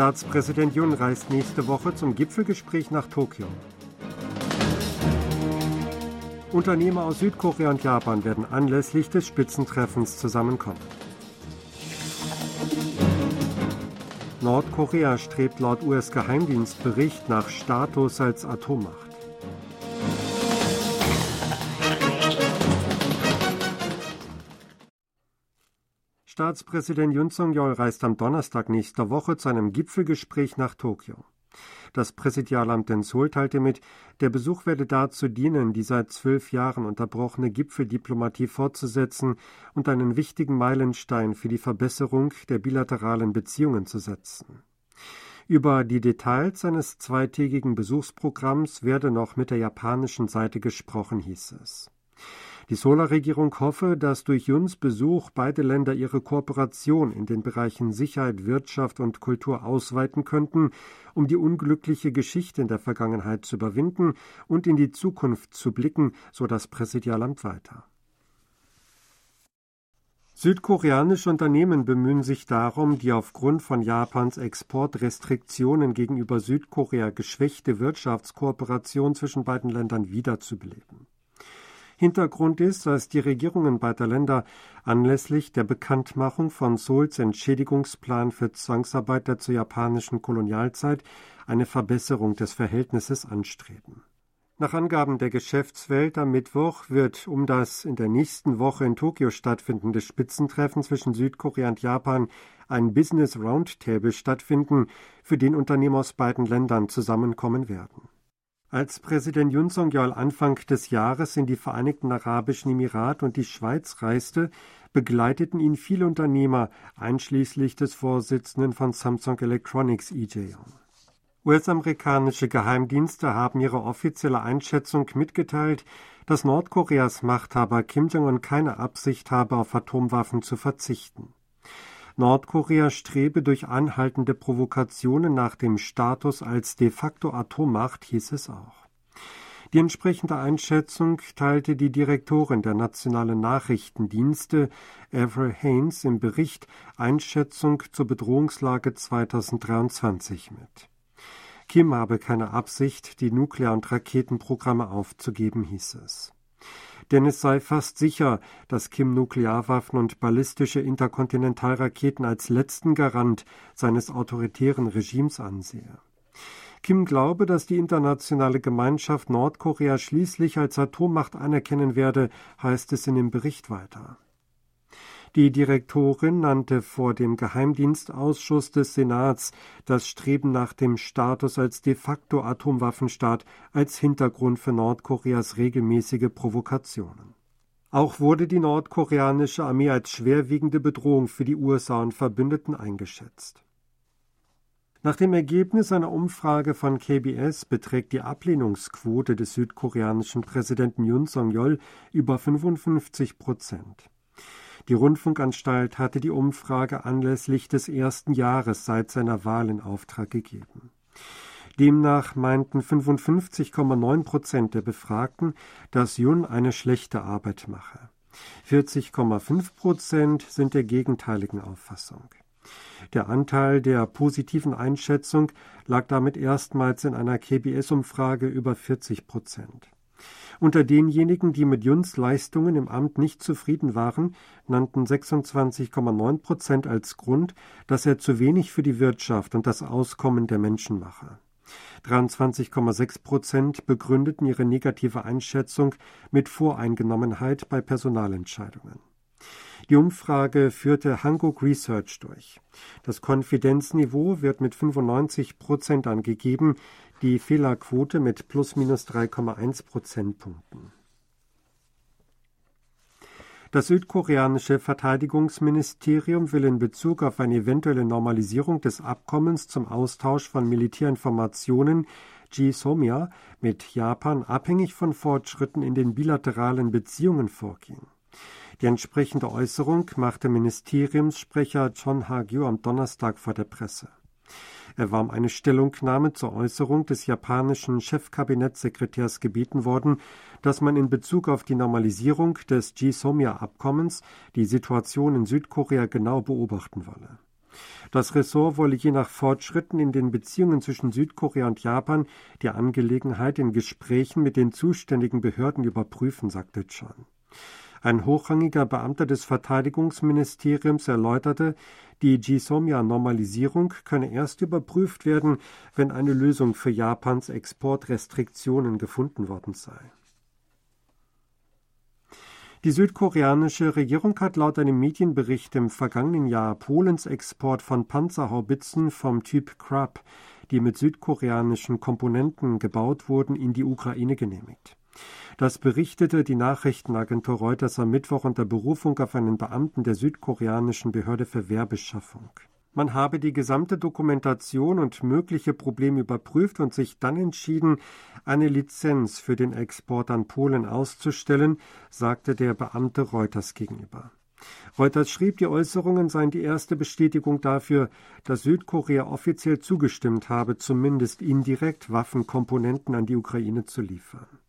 Staatspräsident Jun reist nächste Woche zum Gipfelgespräch nach Tokio. Unternehmer aus Südkorea und Japan werden anlässlich des Spitzentreffens zusammenkommen. Nordkorea strebt laut US-Geheimdienstbericht nach Status als Atommacht. Staatspräsident Yun Song-yeol reist am Donnerstag nächster Woche zu einem Gipfelgespräch nach Tokio. Das Präsidialamt in Seoul teilte mit, der Besuch werde dazu dienen, die seit zwölf Jahren unterbrochene Gipfeldiplomatie fortzusetzen und einen wichtigen Meilenstein für die Verbesserung der bilateralen Beziehungen zu setzen. Über die Details seines zweitägigen Besuchsprogramms werde noch mit der japanischen Seite gesprochen, hieß es. Die Sola-Regierung hoffe, dass durch Juns Besuch beide Länder ihre Kooperation in den Bereichen Sicherheit, Wirtschaft und Kultur ausweiten könnten, um die unglückliche Geschichte in der Vergangenheit zu überwinden und in die Zukunft zu blicken, so das Präsidialamt weiter. Südkoreanische Unternehmen bemühen sich darum, die aufgrund von Japans Exportrestriktionen gegenüber Südkorea geschwächte Wirtschaftskooperation zwischen beiden Ländern wiederzubeleben. Hintergrund ist, dass die Regierungen beider Länder anlässlich der Bekanntmachung von Seouls Entschädigungsplan für Zwangsarbeiter zur japanischen Kolonialzeit eine Verbesserung des Verhältnisses anstreben. Nach Angaben der Geschäftswelt am Mittwoch wird um das in der nächsten Woche in Tokio stattfindende Spitzentreffen zwischen Südkorea und Japan ein Business Roundtable stattfinden, für den Unternehmen aus beiden Ländern zusammenkommen werden. Als Präsident Yun Song-yeol Anfang des Jahres in die Vereinigten Arabischen Emirate und die Schweiz reiste, begleiteten ihn viele Unternehmer, einschließlich des Vorsitzenden von Samsung Electronics E.J. Young. US-amerikanische Geheimdienste haben ihre offizielle Einschätzung mitgeteilt, dass Nordkoreas Machthaber Kim Jong-un keine Absicht habe, auf Atomwaffen zu verzichten. Nordkorea strebe durch anhaltende Provokationen nach dem Status als de facto Atommacht, hieß es auch. Die entsprechende Einschätzung teilte die Direktorin der nationalen Nachrichtendienste Avril Haines im Bericht Einschätzung zur Bedrohungslage 2023 mit. Kim habe keine Absicht, die Nuklear- und Raketenprogramme aufzugeben, hieß es denn es sei fast sicher, dass Kim Nuklearwaffen und ballistische Interkontinentalraketen als letzten Garant seines autoritären Regimes ansehe. Kim glaube, dass die internationale Gemeinschaft Nordkorea schließlich als Atommacht anerkennen werde, heißt es in dem Bericht weiter. Die Direktorin nannte vor dem Geheimdienstausschuss des Senats das Streben nach dem Status als de facto Atomwaffenstaat als Hintergrund für Nordkoreas regelmäßige Provokationen. Auch wurde die nordkoreanische Armee als schwerwiegende Bedrohung für die USA und Verbündeten eingeschätzt. Nach dem Ergebnis einer Umfrage von KBS beträgt die Ablehnungsquote des südkoreanischen Präsidenten Yoon Song-yeol über 55 Prozent. Die Rundfunkanstalt hatte die Umfrage anlässlich des ersten Jahres seit seiner Wahl in Auftrag gegeben. Demnach meinten 55,9 Prozent der Befragten, dass Jun eine schlechte Arbeit mache. 40,5 Prozent sind der gegenteiligen Auffassung. Der Anteil der positiven Einschätzung lag damit erstmals in einer KBS-Umfrage über 40 Prozent. Unter denjenigen, die mit Juns Leistungen im Amt nicht zufrieden waren, nannten 26,9 Prozent als Grund, dass er zu wenig für die Wirtschaft und das Auskommen der Menschen mache. 23,6 Prozent begründeten ihre negative Einschätzung mit Voreingenommenheit bei Personalentscheidungen. Die Umfrage führte Hanguk Research durch. Das Konfidenzniveau wird mit 95 Prozent angegeben, die Fehlerquote mit plus minus 3,1 Prozentpunkten. Das südkoreanische Verteidigungsministerium will in Bezug auf eine eventuelle Normalisierung des Abkommens zum Austausch von Militärinformationen GSOMIA mit Japan abhängig von Fortschritten in den bilateralen Beziehungen vorgehen. Die entsprechende Äußerung machte Ministeriumssprecher John Hagyu am Donnerstag vor der Presse. Er war um eine Stellungnahme zur Äußerung des japanischen Chefkabinettssekretärs gebeten worden, dass man in Bezug auf die Normalisierung des GSOMIA-Abkommens die Situation in Südkorea genau beobachten wolle. Das Ressort wolle je nach Fortschritten in den Beziehungen zwischen Südkorea und Japan die Angelegenheit in Gesprächen mit den zuständigen Behörden überprüfen, sagte Chan. Ein hochrangiger Beamter des Verteidigungsministeriums erläuterte, die GSOMIA-Normalisierung könne erst überprüft werden, wenn eine Lösung für Japans Exportrestriktionen gefunden worden sei. Die südkoreanische Regierung hat laut einem Medienbericht im vergangenen Jahr Polens Export von Panzerhaubitzen vom Typ Krab, die mit südkoreanischen Komponenten gebaut wurden, in die Ukraine genehmigt. Das berichtete die Nachrichtenagentur Reuters am Mittwoch unter Berufung auf einen Beamten der südkoreanischen Behörde für Werbeschaffung. Man habe die gesamte Dokumentation und mögliche Probleme überprüft und sich dann entschieden, eine Lizenz für den Export an Polen auszustellen, sagte der Beamte Reuters gegenüber. Reuters schrieb, die Äußerungen seien die erste Bestätigung dafür, dass Südkorea offiziell zugestimmt habe, zumindest indirekt Waffenkomponenten an die Ukraine zu liefern.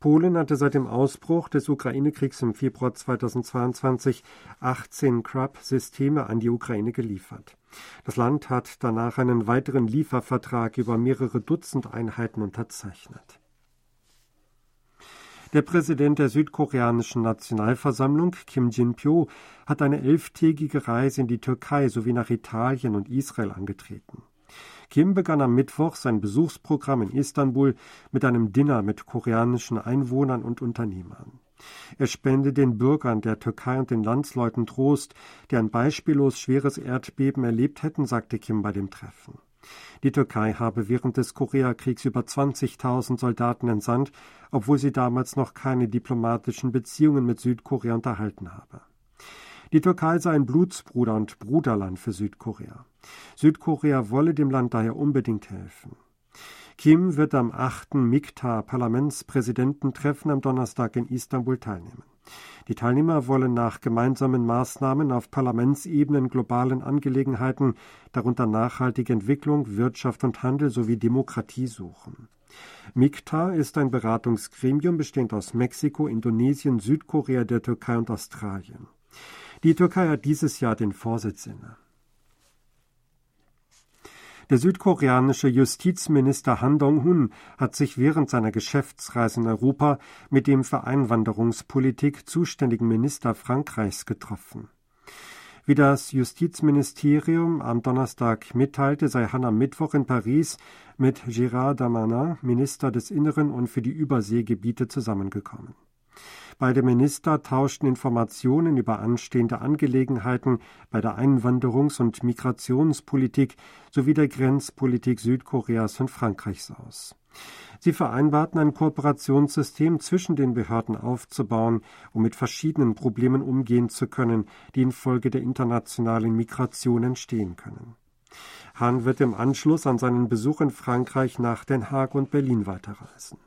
Polen hatte seit dem Ausbruch des Ukraine-Kriegs im Februar 2022 18 Crab-Systeme an die Ukraine geliefert. Das Land hat danach einen weiteren Liefervertrag über mehrere Dutzend Einheiten unterzeichnet. Der Präsident der südkoreanischen Nationalversammlung, Kim Jin-pyo, hat eine elftägige Reise in die Türkei sowie nach Italien und Israel angetreten. Kim begann am Mittwoch sein Besuchsprogramm in Istanbul mit einem Dinner mit koreanischen Einwohnern und Unternehmern. Er spende den Bürgern der Türkei und den Landsleuten Trost, die ein beispiellos schweres Erdbeben erlebt hätten, sagte Kim bei dem Treffen. Die Türkei habe während des Koreakriegs über 20.000 Soldaten entsandt, obwohl sie damals noch keine diplomatischen Beziehungen mit Südkorea unterhalten habe. Die Türkei sei ein Blutsbruder und Bruderland für Südkorea. Südkorea wolle dem Land daher unbedingt helfen. Kim wird am 8. MIKTA-Parlamentspräsidententreffen am Donnerstag in Istanbul teilnehmen. Die Teilnehmer wollen nach gemeinsamen Maßnahmen auf Parlamentsebene in globalen Angelegenheiten, darunter nachhaltige Entwicklung, Wirtschaft und Handel sowie Demokratie suchen. MIKTA ist ein Beratungsgremium bestehend aus Mexiko, Indonesien, Südkorea, der Türkei und Australien. Die Türkei hat dieses Jahr den Vorsitz inne. Der südkoreanische Justizminister Han Dong-hun hat sich während seiner Geschäftsreise in Europa mit dem für Einwanderungspolitik zuständigen Minister Frankreichs getroffen. Wie das Justizministerium am Donnerstag mitteilte, sei Han am Mittwoch in Paris mit Gérard Damanin, Minister des Inneren und für die Überseegebiete, zusammengekommen. Beide Minister tauschten Informationen über anstehende Angelegenheiten bei der Einwanderungs- und Migrationspolitik sowie der Grenzpolitik Südkoreas und Frankreichs aus. Sie vereinbarten ein Kooperationssystem zwischen den Behörden aufzubauen, um mit verschiedenen Problemen umgehen zu können, die infolge der internationalen Migration entstehen können. Hahn wird im Anschluss an seinen Besuch in Frankreich nach Den Haag und Berlin weiterreisen.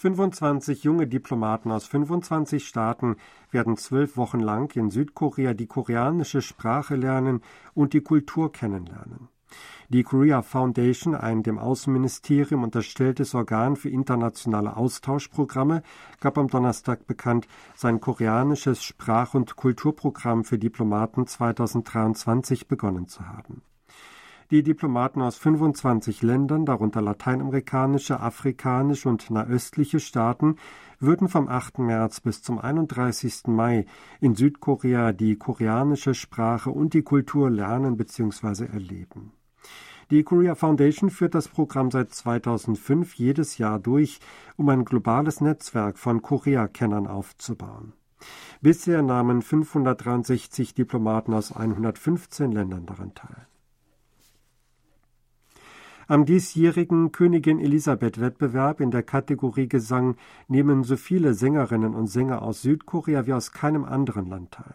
25 junge Diplomaten aus 25 Staaten werden zwölf Wochen lang in Südkorea die koreanische Sprache lernen und die Kultur kennenlernen. Die Korea Foundation, ein dem Außenministerium unterstelltes Organ für internationale Austauschprogramme, gab am Donnerstag bekannt, sein koreanisches Sprach- und Kulturprogramm für Diplomaten 2023 begonnen zu haben. Die Diplomaten aus 25 Ländern, darunter lateinamerikanische, afrikanische und nahöstliche Staaten, würden vom 8. März bis zum 31. Mai in Südkorea die koreanische Sprache und die Kultur lernen bzw. erleben. Die Korea Foundation führt das Programm seit 2005 jedes Jahr durch, um ein globales Netzwerk von Korea-Kennern aufzubauen. Bisher nahmen 563 Diplomaten aus 115 Ländern daran teil. Am diesjährigen Königin Elisabeth Wettbewerb in der Kategorie Gesang nehmen so viele Sängerinnen und Sänger aus Südkorea wie aus keinem anderen Land teil.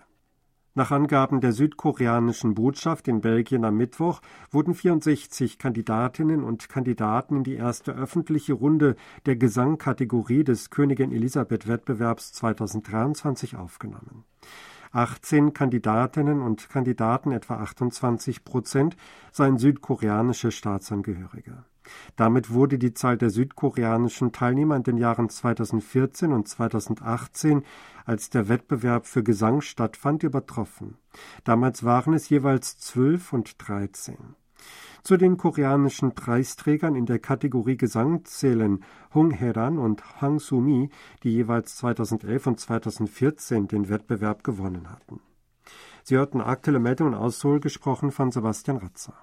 Nach Angaben der südkoreanischen Botschaft in Belgien am Mittwoch wurden 64 Kandidatinnen und Kandidaten in die erste öffentliche Runde der Gesangkategorie des Königin Elisabeth Wettbewerbs 2023 aufgenommen. 18 Kandidatinnen und Kandidaten, etwa 28 Prozent, seien südkoreanische Staatsangehörige. Damit wurde die Zahl der südkoreanischen Teilnehmer in den Jahren 2014 und 2018, als der Wettbewerb für Gesang stattfand, übertroffen. Damals waren es jeweils zwölf und dreizehn. Zu den koreanischen Preisträgern in der Kategorie Gesang zählen Hung Heran und Hang Soo-mi, die jeweils 2011 und 2014 den Wettbewerb gewonnen hatten. Sie hörten aktuelle Meldungen aus Seoul, gesprochen von Sebastian Ratzer.